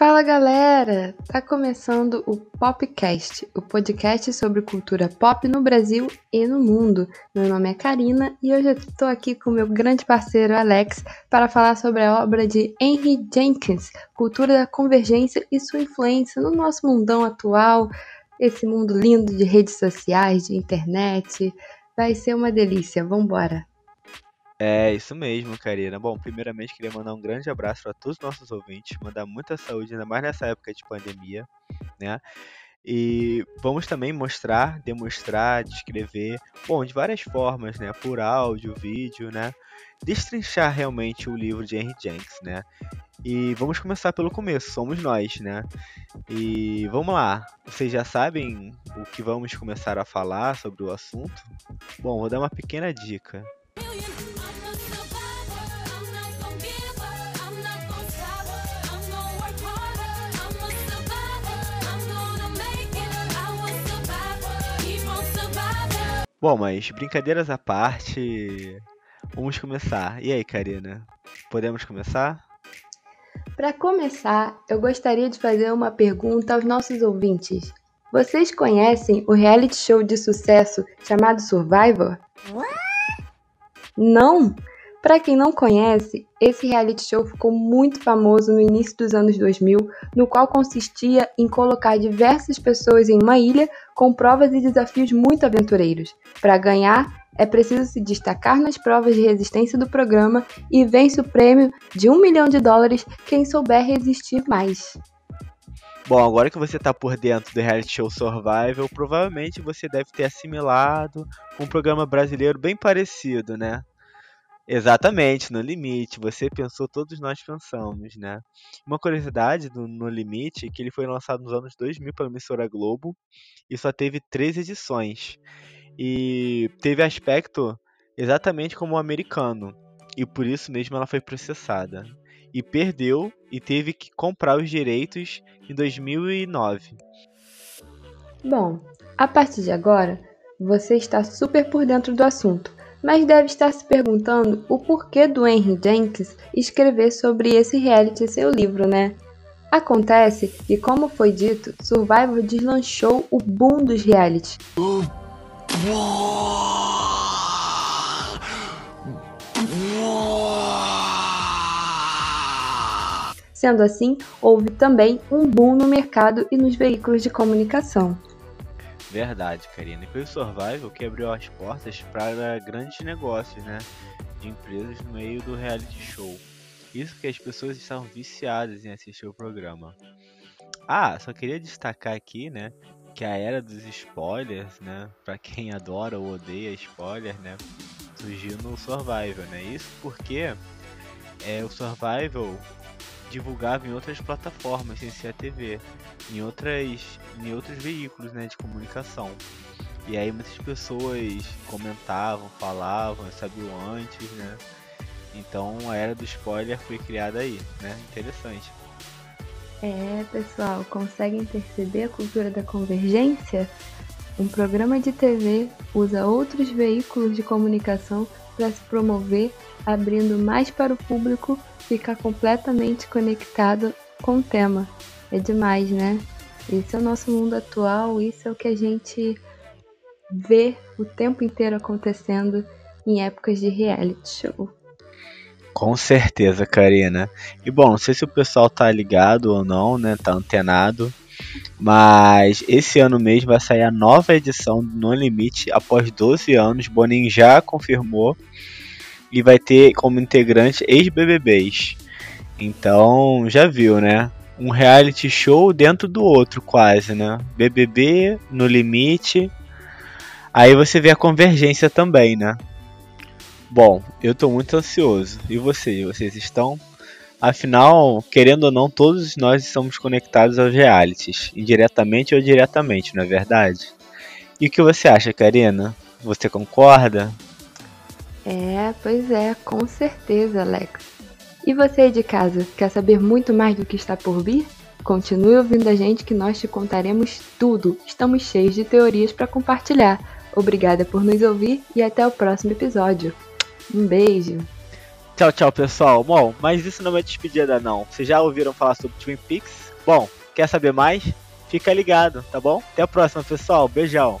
Fala galera! Tá começando o Popcast, o podcast sobre cultura pop no Brasil e no mundo. Meu nome é Karina e hoje eu estou aqui com meu grande parceiro Alex para falar sobre a obra de Henry Jenkins, Cultura da Convergência e sua influência no nosso mundão atual, esse mundo lindo de redes sociais, de internet. Vai ser uma delícia, vambora! É, isso mesmo, Karina. Bom, primeiramente queria mandar um grande abraço para todos os nossos ouvintes, mandar muita saúde, ainda mais nessa época de pandemia, né? E vamos também mostrar, demonstrar, descrever, bom, de várias formas, né? Por áudio, vídeo, né? Destrinchar realmente o livro de Henry Jenks, né? E vamos começar pelo começo, somos nós, né? E vamos lá, vocês já sabem o que vamos começar a falar sobre o assunto? Bom, vou dar uma pequena dica. Bom, mas brincadeiras à parte, vamos começar. E aí, Karina, podemos começar? Para começar, eu gostaria de fazer uma pergunta aos nossos ouvintes. Vocês conhecem o reality show de sucesso chamado Survivor? What? Não? Para quem não conhece, esse reality show ficou muito famoso no início dos anos 2000, no qual consistia em colocar diversas pessoas em uma ilha com provas e desafios muito aventureiros. Para ganhar, é preciso se destacar nas provas de resistência do programa e vence o prêmio de um milhão de dólares quem souber resistir mais. Bom, agora que você está por dentro do reality show Survival, provavelmente você deve ter assimilado um programa brasileiro bem parecido, né? Exatamente, No Limite. Você pensou, todos nós pensamos, né? Uma curiosidade do No Limite é que ele foi lançado nos anos 2000 pela emissora Globo e só teve três edições. E teve aspecto exatamente como o americano. E por isso mesmo ela foi processada. E perdeu e teve que comprar os direitos em 2009. Bom, a partir de agora, você está super por dentro do assunto mas deve estar se perguntando o porquê do Henry Jenkins escrever sobre esse reality seu livro, né? Acontece que, como foi dito, Survivor deslanchou o boom dos reality. Sendo assim, houve também um boom no mercado e nos veículos de comunicação. Verdade, Karina. E foi o Survival que abriu as portas para grandes negócios, né? De empresas no meio do reality show. Isso porque as pessoas estavam viciadas em assistir o programa. Ah, só queria destacar aqui, né? Que a era dos spoilers, né? Pra quem adora ou odeia spoiler, né? Surgiu no Survival, né? Isso porque é, o Survival divulgava em outras plataformas sem ser a TV, em outras em outros veículos, né, de comunicação. E aí muitas pessoas comentavam, falavam, sabiam antes, né? Então a era do spoiler foi criada aí, né? Interessante. É, pessoal, conseguem perceber a cultura da convergência? Um programa de TV usa outros veículos de comunicação para se promover, abrindo mais para o público ficar completamente conectado com o tema. É demais, né? Esse é o nosso mundo atual, isso é o que a gente vê o tempo inteiro acontecendo em épocas de reality show. Com certeza, Karina. E bom, não sei se o pessoal tá ligado ou não, né? Tá antenado. Mas esse ano mesmo vai sair a nova edição do No Limite após 12 anos. Bonin já confirmou e vai ter como integrante ex-BBBs. Então, já viu, né? Um reality show dentro do outro, quase, né? BBB no limite. Aí você vê a convergência também, né? Bom, eu tô muito ansioso. E vocês? Vocês estão? Afinal, querendo ou não, todos nós estamos conectados aos realities, indiretamente ou diretamente, não é verdade? E o que você acha, Karina? Você concorda? É, pois é, com certeza, Alex. E você aí de casa, quer saber muito mais do que está por vir? Continue ouvindo a gente que nós te contaremos tudo. Estamos cheios de teorias para compartilhar. Obrigada por nos ouvir e até o próximo episódio. Um beijo. Tchau, tchau, pessoal. Bom, mas isso não é despedida não. Vocês já ouviram falar sobre Twin Peaks? Bom, quer saber mais? Fica ligado, tá bom? Até a próxima, pessoal. Beijão.